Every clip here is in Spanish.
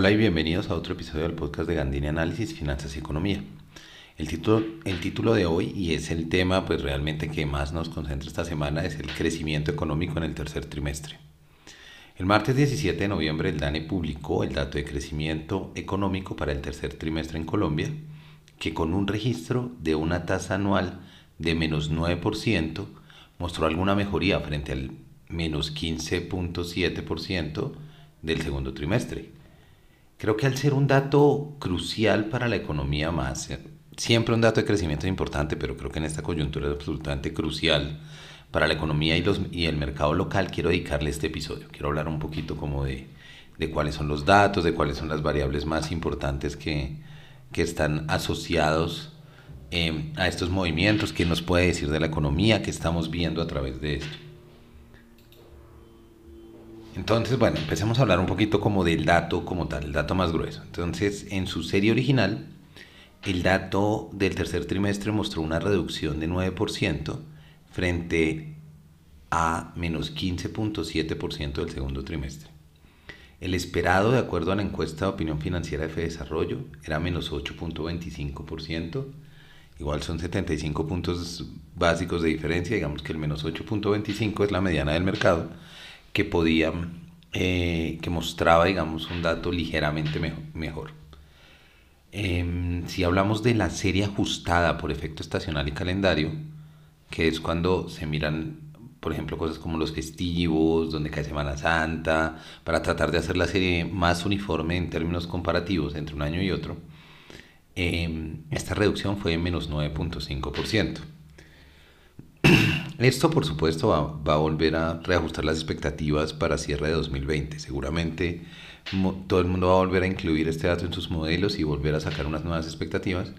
Hola y bienvenidos a otro episodio del podcast de Gandini Análisis, Finanzas y Economía. El título, el título de hoy, y es el tema pues realmente que más nos concentra esta semana, es el crecimiento económico en el tercer trimestre. El martes 17 de noviembre el DANE publicó el dato de crecimiento económico para el tercer trimestre en Colombia, que con un registro de una tasa anual de menos 9% mostró alguna mejoría frente al menos 15.7% del segundo trimestre. Creo que al ser un dato crucial para la economía más, siempre un dato de crecimiento es importante, pero creo que en esta coyuntura es absolutamente crucial para la economía y, los, y el mercado local, quiero dedicarle este episodio. Quiero hablar un poquito como de, de cuáles son los datos, de cuáles son las variables más importantes que, que están asociados eh, a estos movimientos, qué nos puede decir de la economía, qué estamos viendo a través de esto. Entonces, bueno, empecemos a hablar un poquito como del dato como tal, el dato más grueso. Entonces, en su serie original, el dato del tercer trimestre mostró una reducción de 9% frente a menos 15.7% del segundo trimestre. El esperado, de acuerdo a la encuesta de opinión financiera de Desarrollo, era menos 8.25%. Igual son 75 puntos básicos de diferencia, digamos que el menos 8.25 es la mediana del mercado que podía, eh, que mostraba, digamos, un dato ligeramente mejor. Em, si hablamos de la serie ajustada por efecto estacional y calendario, que es cuando se miran, por ejemplo, cosas como los festivos, donde cae Semana Santa, para tratar de hacer la serie más uniforme en términos comparativos entre un año y otro, em, esta reducción fue de menos 9.5%. Esto, por supuesto, va, a volver a reajustar las expectativas para cierre de 2020. Seguramente todo el mundo va a volver a incluir este dato en sus modelos y volver a sacar unas nuevas expectativas.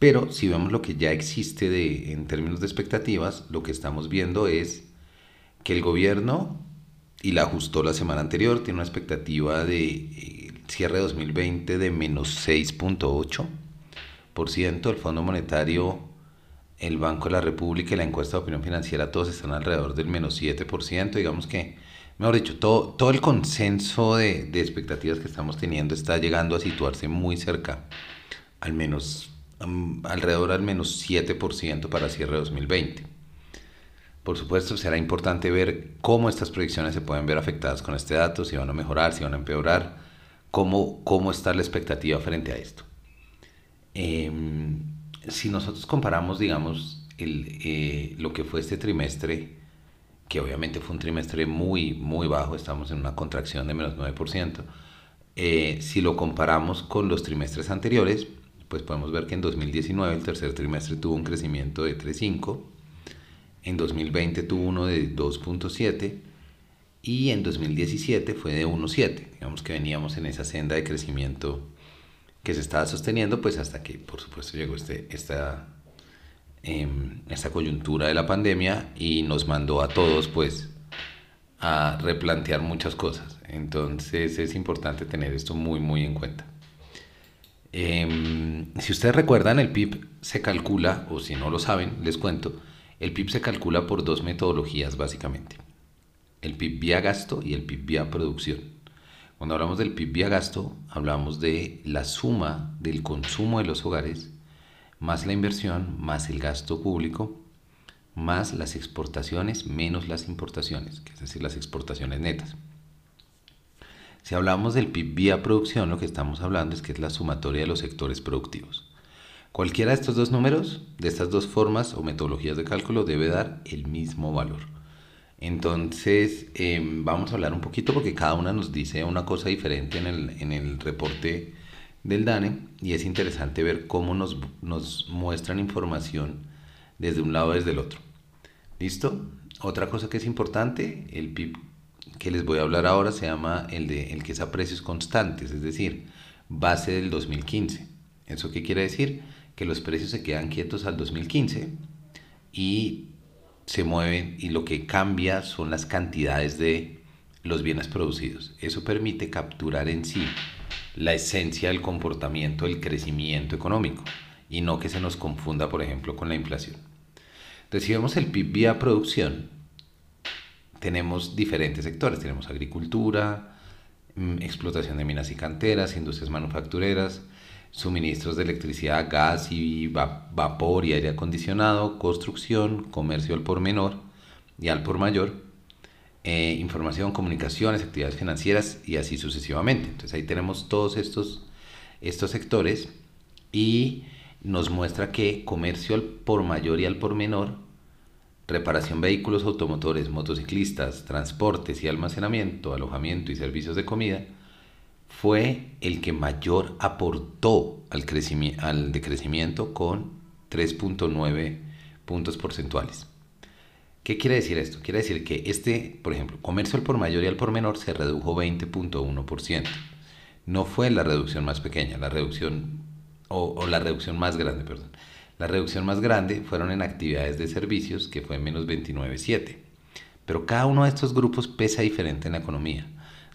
Pero si vemos lo que ya existe de, en términos de expectativas, lo que estamos viendo es que el gobierno, y la ajustó la semana anterior, tiene una expectativa de eh, cierre de 2020 de menos 6.8%. El Fondo Monetario el Banco de la República y la encuesta de opinión financiera, todos están alrededor del menos 7%. Digamos que, mejor dicho, todo, todo el consenso de, de expectativas que estamos teniendo está llegando a situarse muy cerca, al menos alrededor al menos 7% para cierre de 2020. Por supuesto, será importante ver cómo estas proyecciones se pueden ver afectadas con este dato, si van a mejorar, si van a empeorar, cómo, cómo está la expectativa frente a esto. Eh, si nosotros comparamos, digamos, el, eh, lo que fue este trimestre, que obviamente fue un trimestre muy, muy bajo, estamos en una contracción de menos 9%, eh, si lo comparamos con los trimestres anteriores, pues podemos ver que en 2019 el tercer trimestre tuvo un crecimiento de 3.5, en 2020 tuvo uno de 2.7 y en 2017 fue de 1.7. Digamos que veníamos en esa senda de crecimiento que se estaba sosteniendo, pues hasta que por supuesto llegó este, esta, em, esta coyuntura de la pandemia y nos mandó a todos pues a replantear muchas cosas. Entonces es importante tener esto muy muy en cuenta. Em, si ustedes recuerdan, el PIB se calcula, o si no lo saben, les cuento, el PIB se calcula por dos metodologías básicamente. El PIB vía gasto y el PIB vía producción. Cuando hablamos del PIB vía gasto, hablamos de la suma del consumo de los hogares, más la inversión, más el gasto público, más las exportaciones, menos las importaciones, que es decir, las exportaciones netas. Si hablamos del PIB vía producción, lo que estamos hablando es que es la sumatoria de los sectores productivos. Cualquiera de estos dos números, de estas dos formas o metodologías de cálculo, debe dar el mismo valor. Entonces, em, vamos a hablar un poquito porque cada una nos dice una cosa diferente en el, en el reporte del DANE y es interesante ver cómo nos, nos muestran información desde un lado y desde el otro. ¿Listo? Otra cosa que es importante, el PIB que les voy a hablar ahora se llama el, de, el que es a precios constantes, es decir, base del 2015. ¿Eso qué quiere decir? Que los precios se quedan quietos al 2015 y se mueven y lo que cambia son las cantidades de los bienes producidos. Eso permite capturar en sí la esencia del comportamiento del crecimiento económico y no que se nos confunda, por ejemplo, con la inflación. Entonces, si vemos el PIB vía producción, tenemos diferentes sectores. Tenemos agricultura, mm, explotación de minas y canteras, industrias manufactureras, suministros de electricidad, gas y vapor y aire acondicionado, construcción, comercio al por menor y al por mayor, eh, información, comunicaciones, actividades financieras y así sucesivamente. Entonces ahí tenemos todos estos, estos sectores y nos muestra que comercio al por mayor y al por menor, reparación vehículos automotores, motociclistas, transportes y almacenamiento, alojamiento y servicios de comida, fue el que mayor aportó al, al decrecimiento con 3.9 puntos porcentuales. ¿Qué quiere decir esto? Quiere decir que este, por ejemplo, comercio al por mayor y al por menor se redujo 20.1%. No fue la reducción más pequeña, la reducción, o, la reducción más grande, perdón. La reducción más grande fueron en actividades de servicios, que fue menos 29.7. Pero cada uno de estos grupos pesa diferente en la economía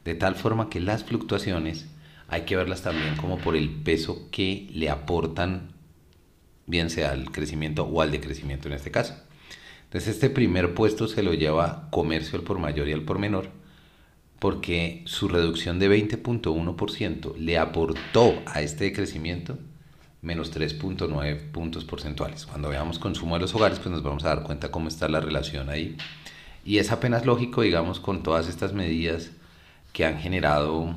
de tal forma que las fluctuaciones hay que verlas también como por el peso que le aportan, bien sea al crecimiento o al decrecimiento en este caso. Entonces este primer puesto se lo lleva comercio al por mayor y al por menor, porque su reducción de 20.1% le aportó a este decrecimiento menos 3.9 puntos porcentuales. Cuando veamos consumo de los hogares, pues nos vamos a dar cuenta cómo está la relación ahí. Y es apenas lógico, digamos, con todas estas medidas que han generado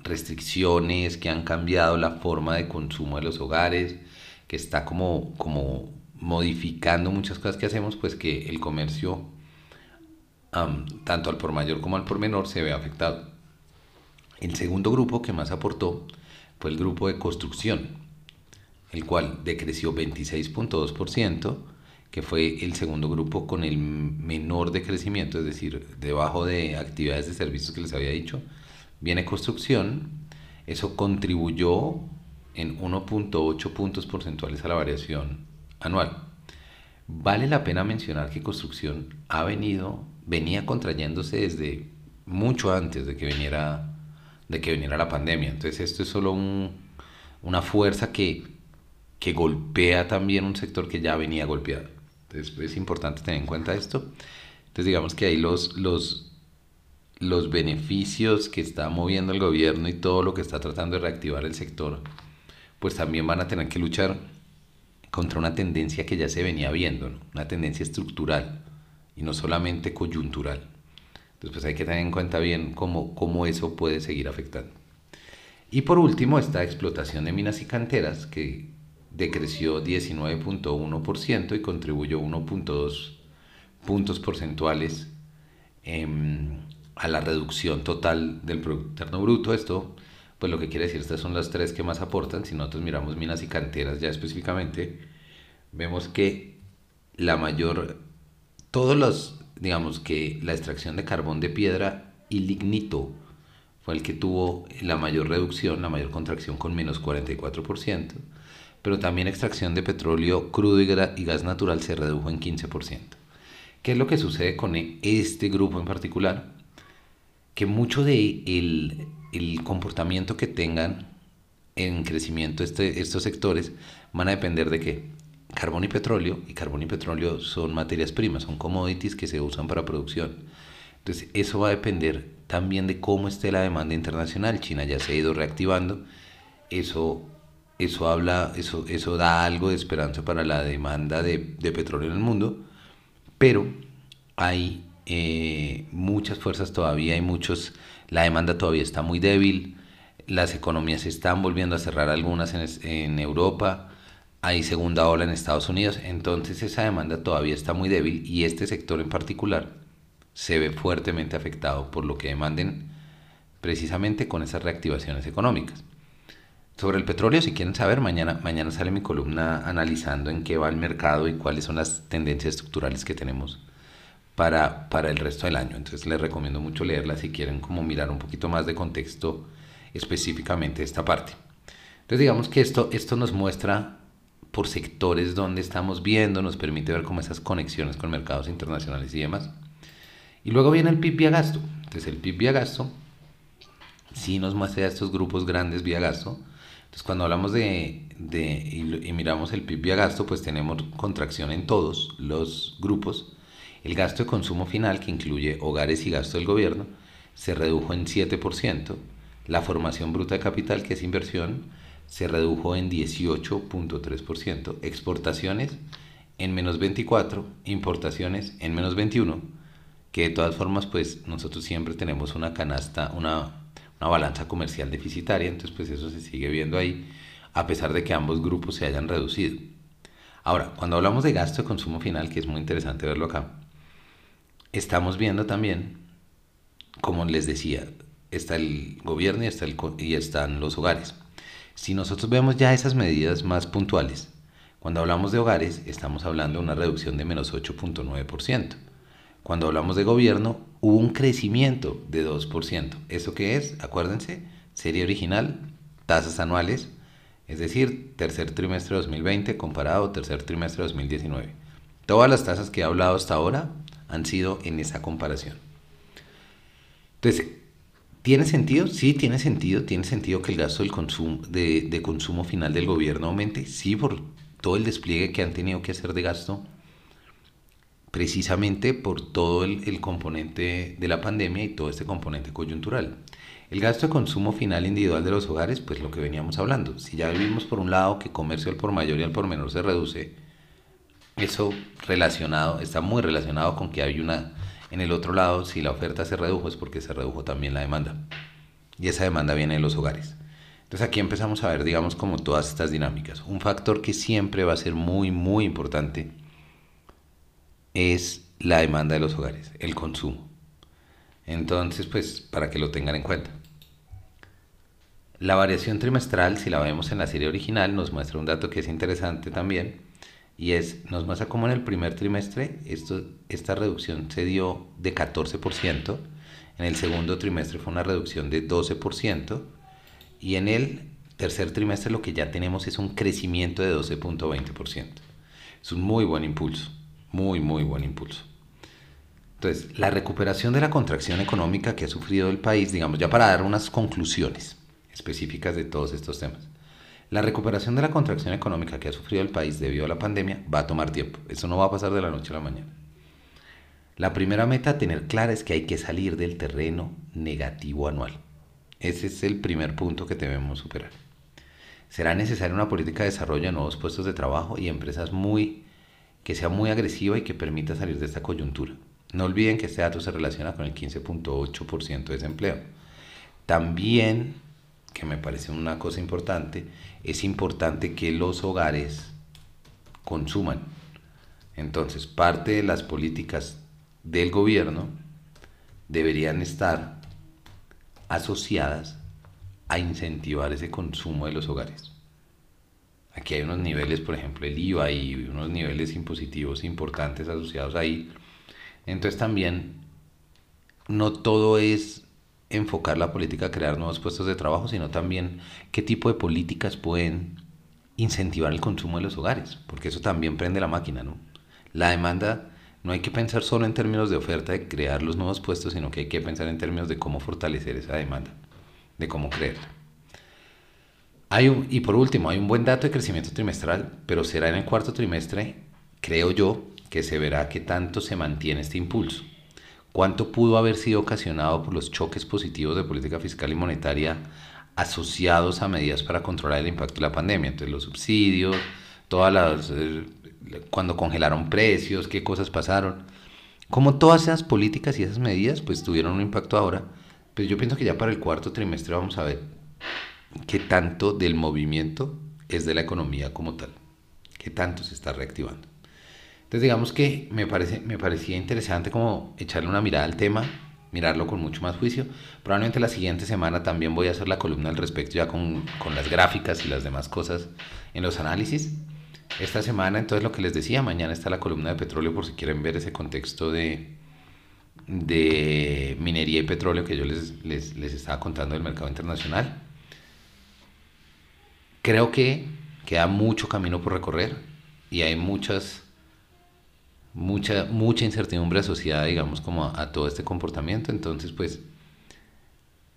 restricciones, que han cambiado la forma de consumo de los hogares, que está como, como modificando muchas cosas que hacemos, pues que el comercio, tanto al por mayor como al por menor, se ve afectado. El segundo grupo que más aportó fue el grupo de construcción, el cual decreció 26.2%, que fue el segundo grupo con el menor decrecimiento, es decir, debajo de actividades de servicios que les había dicho, viene construcción, eso contribuyó en 1.8 puntos porcentuales a la variación anual. Vale la pena mencionar que construcción ha venido, venía contrayéndose desde mucho antes de que viniera, de que viniera la pandemia. Entonces esto es solo una fuerza que, que golpea también un sector que ya venía golpeado. Entonces es importante tener en cuenta esto. Entonces digamos que ahí los, los, los beneficios que está moviendo el gobierno y todo lo que está tratando de reactivar el sector, pues también van a tener que luchar contra una tendencia que ya se venía viendo, una tendencia estructural y no solamente coyuntural. Entonces pues hay que tener en cuenta bien cómo, cómo eso puede seguir afectando. Y por último, esta explotación de minas y canteras, que decreció 19.1% y contribuyó 1.2 puntos porcentuales em, a la reducción total del Producto Interno Bruto. Esto, pues lo que quiere decir, estas son las tres que más aportan. Si nosotros miramos minas y canteras ya específicamente, vemos que la mayor, todos los, digamos que la extracción de carbón de piedra y lignito fue el que tuvo la mayor reducción, la mayor contracción con menos 44% pero también extracción de petróleo crudo y, gas natural se redujo en 15%. ¿Qué es lo que sucede con este grupo en particular? Que mucho de el, comportamiento que tengan en crecimiento este, estos sectores van a depender de qué? Carbón y petróleo, y carbón y petróleo son materias primas, son commodities que se usan para producción. Entonces, eso va a depender también de cómo esté la demanda internacional. China ya se ha ido reactivando, eso eso habla, eso, eso da algo de esperanza para la demanda de, petróleo en el mundo, pero hay eh, muchas fuerzas todavía, hay muchos, la demanda todavía está muy débil, las economías se están volviendo a cerrar algunas en, en Europa, hay segunda ola en Estados Unidos, entonces esa demanda todavía está muy débil y este sector en particular se ve fuertemente afectado por lo que demanden precisamente con esas reactivaciones económicas. Sobre el petróleo, si quieren saber, mañana, mañana sale mi columna analizando en qué va el mercado y cuáles son las tendencias estructurales que tenemos para, para el resto del año. Entonces les recomiendo mucho leerla si quieren como mirar un poquito más de contexto específicamente esta parte. Entonces digamos que esto, esto nos muestra por sectores donde estamos viendo, nos permite ver como esas conexiones con mercados internacionales y demás. Y luego viene el PIB vía gasto. Entonces el PIB vía gasto sí nos muestra estos grupos grandes vía gasto, entonces, cuando hablamos de, y, miramos el PIB vía gasto, pues tenemos contracción en todos los grupos. El gasto de consumo final, que incluye hogares y gasto del gobierno, se redujo en 7%, la formación bruta de capital, que es inversión, se redujo en 18.3%, exportaciones en menos 24, importaciones en menos 21, que de todas formas pues nosotros siempre tenemos una canasta, una, una balanza comercial deficitaria, entonces pues eso se sigue viendo ahí, a pesar de que ambos grupos se hayan reducido. Ahora, cuando hablamos de gasto de consumo final, que es muy interesante verlo acá, estamos viendo también, como les decía, está el gobierno y, está el, y están los hogares. Si nosotros vemos ya esas medidas más puntuales, cuando hablamos de hogares estamos hablando de una reducción de menos 8.9%. Cuando hablamos de gobierno hubo un crecimiento de 2%. ¿Eso qué es? Acuérdense, serie original, tasas anuales, es decir, tercer trimestre de 2020 comparado tercer trimestre de 2019. Todas las tasas que he hablado hasta ahora han sido en esa comparación. Entonces, ¿tiene sentido? Sí, tiene sentido. Tiene sentido que el gasto del consumo, de, consumo final del gobierno aumente. Sí, por todo el despliegue que han tenido que hacer de gasto, precisamente por todo el, componente de la pandemia y todo este componente coyuntural. El gasto de consumo final individual de los hogares, pues lo que veníamos hablando. Si ya vimos por un lado que comercio al por mayor y al por menor se reduce, eso relacionado, está muy relacionado con que hay una, en el otro lado, si la oferta se redujo es porque se redujo también la demanda. Y esa demanda viene de los hogares. Entonces aquí empezamos a ver, digamos, como todas estas dinámicas. Un factor que siempre va a ser muy, muy importante es la demanda de los hogares, el consumo. Entonces, pues, para que lo tengan en cuenta. La variación trimestral, si la vemos en la serie original, nos muestra un dato que es interesante también, y es, nos muestra cómo en el primer trimestre esta reducción se dio de 14%, en el segundo trimestre fue una reducción de 12%, y en el tercer trimestre lo que ya tenemos es un crecimiento de 12.20%. Es un muy buen impulso, muy, muy buen impulso. Entonces, la recuperación de la contracción económica que ha sufrido el país, digamos, ya para dar unas conclusiones, específicas de todos estos temas. La recuperación de la contracción económica que ha sufrido el país debido a la pandemia va a tomar tiempo. Eso no va a pasar de la noche a la mañana. La primera meta a tener clara es que hay que salir del terreno negativo anual. Ese es el primer punto que debemos superar. Será necesaria una política de desarrollo de nuevos puestos de trabajo y empresas muy que sea muy agresiva y que permita salir de esta coyuntura. No olviden que este dato se relaciona con el 15.8% de desempleo. También que me parece una cosa importante, es importante que los hogares consuman. Entonces, parte de las políticas del gobierno deberían estar asociadas a incentivar ese consumo de los hogares. Aquí hay unos niveles, por ejemplo, el IVA y unos niveles impositivos importantes asociados ahí. Entonces también no todo es enfocar la política a crear nuevos puestos de trabajo, sino también qué tipo de políticas pueden incentivar el consumo de los hogares, porque eso también prende la máquina, ¿no? La demanda no hay que pensar solo en términos de oferta de crear los nuevos puestos, sino que hay que pensar en términos de cómo fortalecer esa demanda, de cómo creerla. Hay un, y por último, hay un buen dato de crecimiento trimestral, pero será en el cuarto trimestre, creo yo, que se verá qué tanto se mantiene este impulso. Cuánto pudo haber sido ocasionado por los choques positivos de política fiscal y monetaria asociados a medidas para controlar el impacto de la pandemia, entonces los subsidios, todas las eh, cuando congelaron precios, qué cosas pasaron. Como todas esas políticas y esas medidas pues tuvieron un impacto ahora, pues yo pienso que ya para el cuarto trimestre vamos a ver qué tanto del movimiento es de la economía como tal, qué tanto se está reactivando. Entonces digamos que me, parece, me parecía interesante como echarle una mirada al tema, mirarlo con mucho más juicio. Probablemente la siguiente semana también voy a hacer la columna al respecto ya con, con las gráficas y las demás cosas en los análisis. Esta semana, entonces lo que les decía, mañana está la columna de petróleo por si quieren ver ese contexto de, de minería y petróleo que yo les, les, les estaba contando del mercado internacional. Creo que queda mucho camino por recorrer y hay muchas mucha, mucha incertidumbre asociada, digamos, como a, todo este comportamiento. Entonces, pues,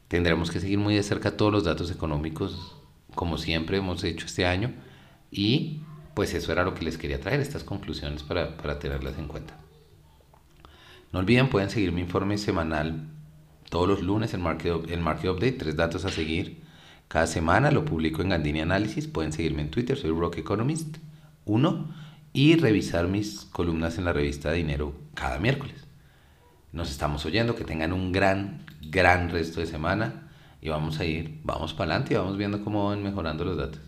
tendremos que seguir muy de cerca todos los datos económicos, como siempre hemos hecho este año. Y, pues, eso era lo que les quería traer, estas conclusiones para, para tenerlas en cuenta. No olviden, pueden seguir mi informe semanal Todos los lunes el Market, el market Update, tres datos a seguir. Cada semana lo publico en Gandini Análisis. Pueden seguirme en Twitter, soy Rock Economist 1 y revisar mis columnas en la revista Dinero cada miércoles. Nos estamos oyendo, que tengan un gran, gran resto de semana y vamos a ir, vamos para adelante y vamos viendo cómo van mejorando los datos.